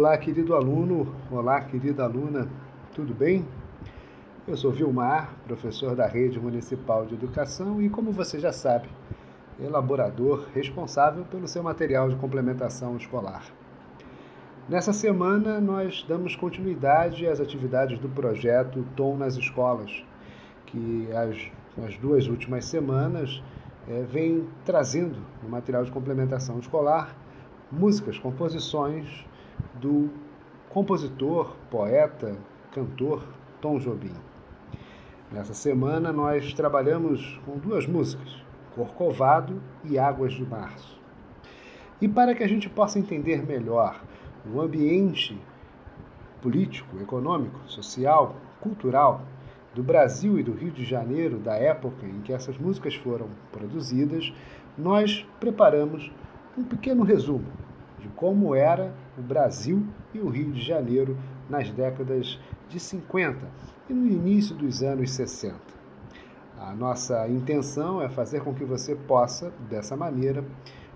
Olá, querido aluno, olá, querida aluna, tudo bem? Eu sou Vilmar, professor da Rede Municipal de Educação e, como você já sabe, elaborador responsável pelo seu material de complementação escolar. Nessa semana, nós damos continuidade às atividades do projeto Tom nas Escolas, que as, as duas últimas semanas é, vem trazendo no material de complementação escolar músicas, composições do compositor, poeta, cantor Tom Jobim. Nessa semana nós trabalhamos com duas músicas, Corcovado e Águas de Março. E para que a gente possa entender melhor o ambiente político, econômico, social, cultural do Brasil e do Rio de Janeiro da época em que essas músicas foram produzidas, nós preparamos um pequeno resumo de como era o Brasil e o Rio de Janeiro nas décadas de 50 e no início dos anos 60. A nossa intenção é fazer com que você possa, dessa maneira,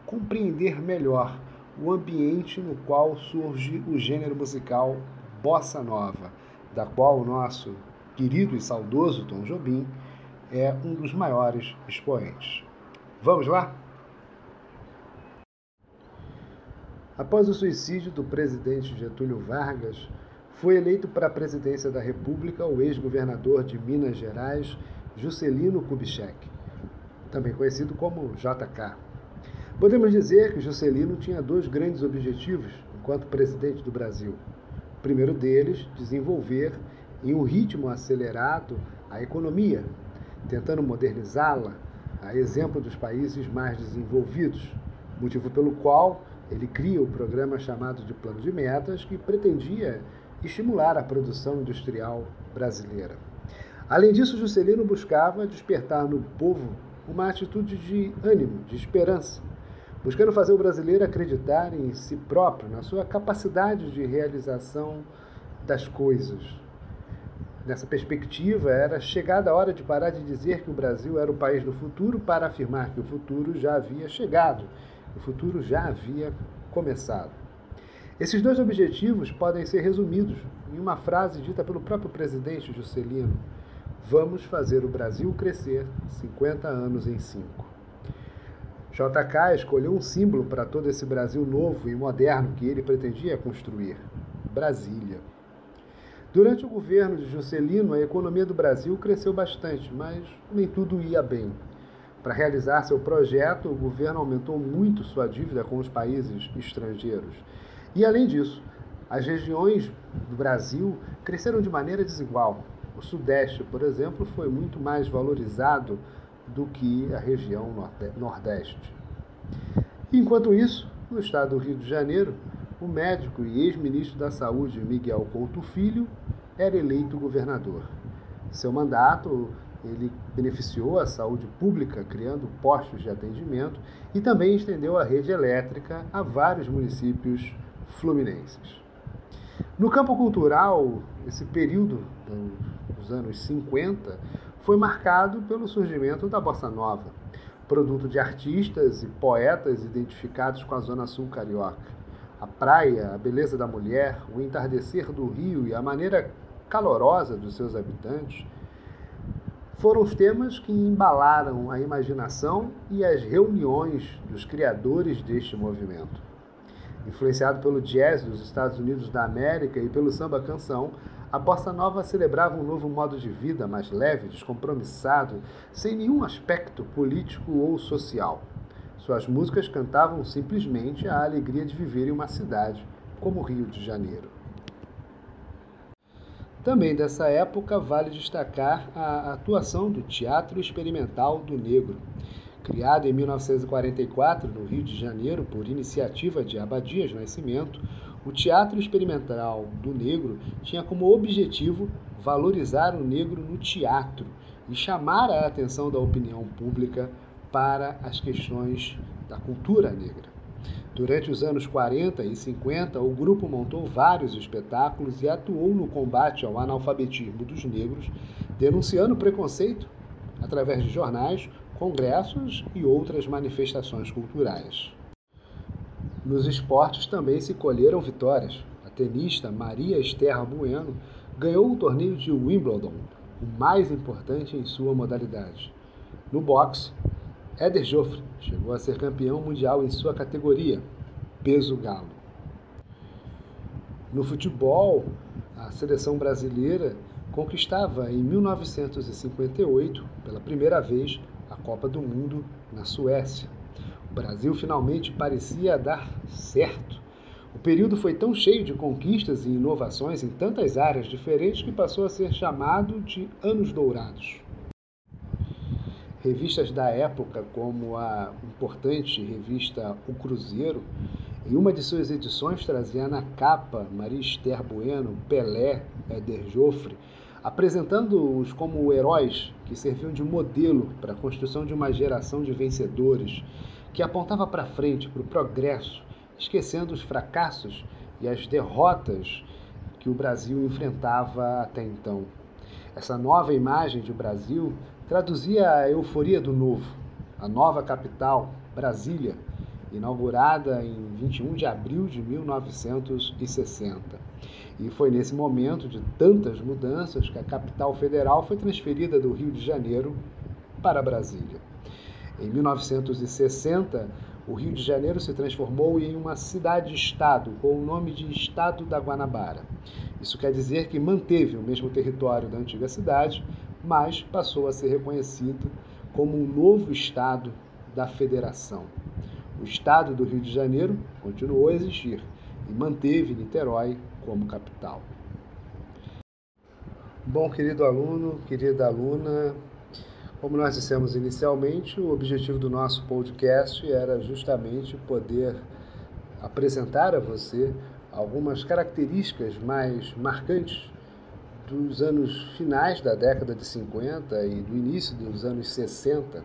compreender melhor o ambiente no qual surge o gênero musical bossa nova, da qual o nosso querido e saudoso Tom Jobim é um dos maiores expoentes. Vamos lá? Após o suicídio do presidente Getúlio Vargas, foi eleito para a presidência da República o ex-governador de Minas Gerais, Juscelino Kubitschek, também conhecido como JK. Podemos dizer que Juscelino tinha dois grandes objetivos enquanto presidente do Brasil. O primeiro deles, desenvolver em um ritmo acelerado a economia, tentando modernizá-la, a exemplo dos países mais desenvolvidos, motivo pelo qual ele cria o programa chamado de Plano de Metas, que pretendia estimular a produção industrial brasileira. Além disso, Juscelino buscava despertar no povo uma atitude de ânimo, de esperança, buscando fazer o brasileiro acreditar em si próprio, na sua capacidade de realização das coisas. Nessa perspectiva, era chegada a hora de parar de dizer que o Brasil era o país do futuro para afirmar que o futuro já havia chegado o futuro já havia começado. Esses dois objetivos podem ser resumidos em uma frase dita pelo próprio presidente Juscelino: Vamos fazer o Brasil crescer 50 anos em 5. JK escolheu um símbolo para todo esse Brasil novo e moderno que ele pretendia construir: Brasília. Durante o governo de Juscelino, a economia do Brasil cresceu bastante, mas nem tudo ia bem. Para realizar seu projeto, o governo aumentou muito sua dívida com os países estrangeiros. E, além disso, as regiões do Brasil cresceram de maneira desigual. O Sudeste, por exemplo, foi muito mais valorizado do que a região Nordeste. Enquanto isso, no estado do Rio de Janeiro, o médico e ex-ministro da Saúde Miguel Couto Filho era eleito governador. Seu mandato ele beneficiou a saúde pública, criando postos de atendimento e também estendeu a rede elétrica a vários municípios fluminenses. No campo cultural, esse período dos anos 50 foi marcado pelo surgimento da bossa nova, produto de artistas e poetas identificados com a zona sul carioca. A praia, a beleza da mulher, o entardecer do rio e a maneira calorosa dos seus habitantes foram os temas que embalaram a imaginação e as reuniões dos criadores deste movimento. Influenciado pelo jazz dos Estados Unidos da América e pelo samba canção, a bossa nova celebrava um novo modo de vida mais leve, descompromissado, sem nenhum aspecto político ou social. Suas músicas cantavam simplesmente a alegria de viver em uma cidade como Rio de Janeiro. Também dessa época vale destacar a atuação do Teatro Experimental do Negro. Criado em 1944 no Rio de Janeiro por iniciativa de Abadias Nascimento, o Teatro Experimental do Negro tinha como objetivo valorizar o negro no teatro e chamar a atenção da opinião pública para as questões da cultura negra. Durante os anos 40 e 50, o grupo montou vários espetáculos e atuou no combate ao analfabetismo dos negros, denunciando preconceito através de jornais, congressos e outras manifestações culturais. Nos esportes também se colheram vitórias. A tenista Maria Esther Bueno ganhou o torneio de Wimbledon, o mais importante em sua modalidade. No boxe, Éder Joffre chegou a ser campeão mundial em sua categoria, peso galo. No futebol, a seleção brasileira conquistava em 1958, pela primeira vez, a Copa do Mundo na Suécia. O Brasil finalmente parecia dar certo. O período foi tão cheio de conquistas e inovações em tantas áreas diferentes que passou a ser chamado de Anos Dourados. Revistas da época, como a importante revista O Cruzeiro, em uma de suas edições trazia na capa Maria Esther Bueno, Pelé, Éder Joffre, apresentando-os como heróis que serviam de modelo para a construção de uma geração de vencedores que apontava para frente, para o progresso, esquecendo os fracassos e as derrotas que o Brasil enfrentava até então. Essa nova imagem de Brasil traduzia a euforia do novo, a nova capital, Brasília, inaugurada em 21 de abril de 1960. E foi nesse momento de tantas mudanças que a capital federal foi transferida do Rio de Janeiro para Brasília. Em 1960, o Rio de Janeiro se transformou em uma cidade-estado com o nome de Estado da Guanabara. Isso quer dizer que manteve o mesmo território da antiga cidade, mas passou a ser reconhecido como um novo estado da federação. O estado do Rio de Janeiro continuou a existir e manteve Niterói como capital. Bom, querido aluno, querida aluna, como nós dissemos inicialmente, o objetivo do nosso podcast era justamente poder apresentar a você algumas características mais marcantes dos anos finais da década de 50 e do início dos anos 60,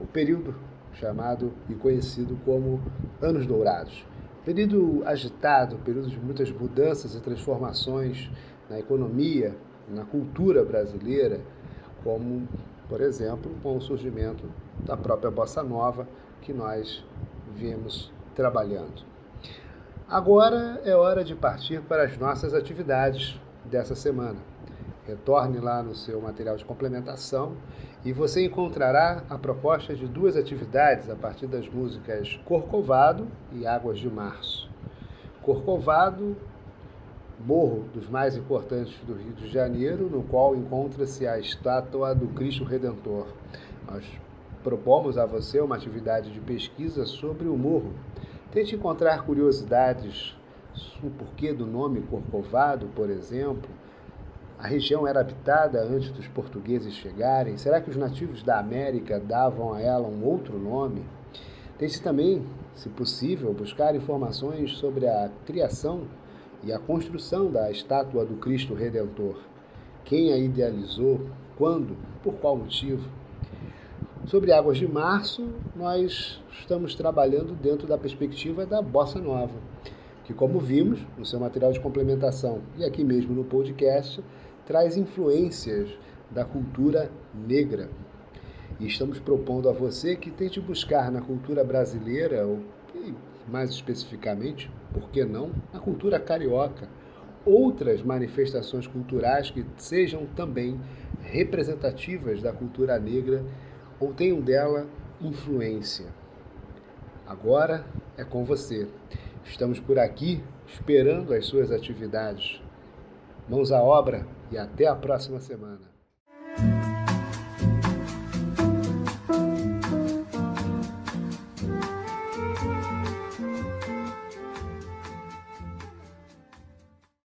o período chamado e conhecido como Anos Dourados. Período agitado, período de muitas mudanças e transformações na economia, na cultura brasileira, como, por exemplo, com o surgimento da própria bossa nova que nós viemos trabalhando. Agora é hora de partir para as nossas atividades dessa semana. Retorne lá no seu material de complementação e você encontrará a proposta de duas atividades a partir das músicas Corcovado e Águas de Março. Corcovado, morro dos mais importantes do Rio de Janeiro, no qual encontra-se a estátua do Cristo Redentor. Nós propomos a você uma atividade de pesquisa sobre o morro. Tente encontrar curiosidades, o porquê do nome Corcovado, por exemplo, a região era habitada antes dos portugueses chegarem? Será que os nativos da América davam a ela um outro nome? Tente também, se possível, buscar informações sobre a criação e a construção da estátua do Cristo Redentor. Quem a idealizou? Quando? Por qual motivo? Sobre Águas de Março, nós estamos trabalhando dentro da perspectiva da Bossa Nova, que, como vimos no seu material de complementação e aqui mesmo no podcast, traz influências da cultura negra. E estamos propondo a você que tente buscar na cultura brasileira, ou mais especificamente, por que não, na cultura carioca, outras manifestações culturais que sejam também representativas da cultura negra ou tenham dela influência. Agora é com você. Estamos por aqui esperando as suas atividades. Mãos à obra e até a próxima semana.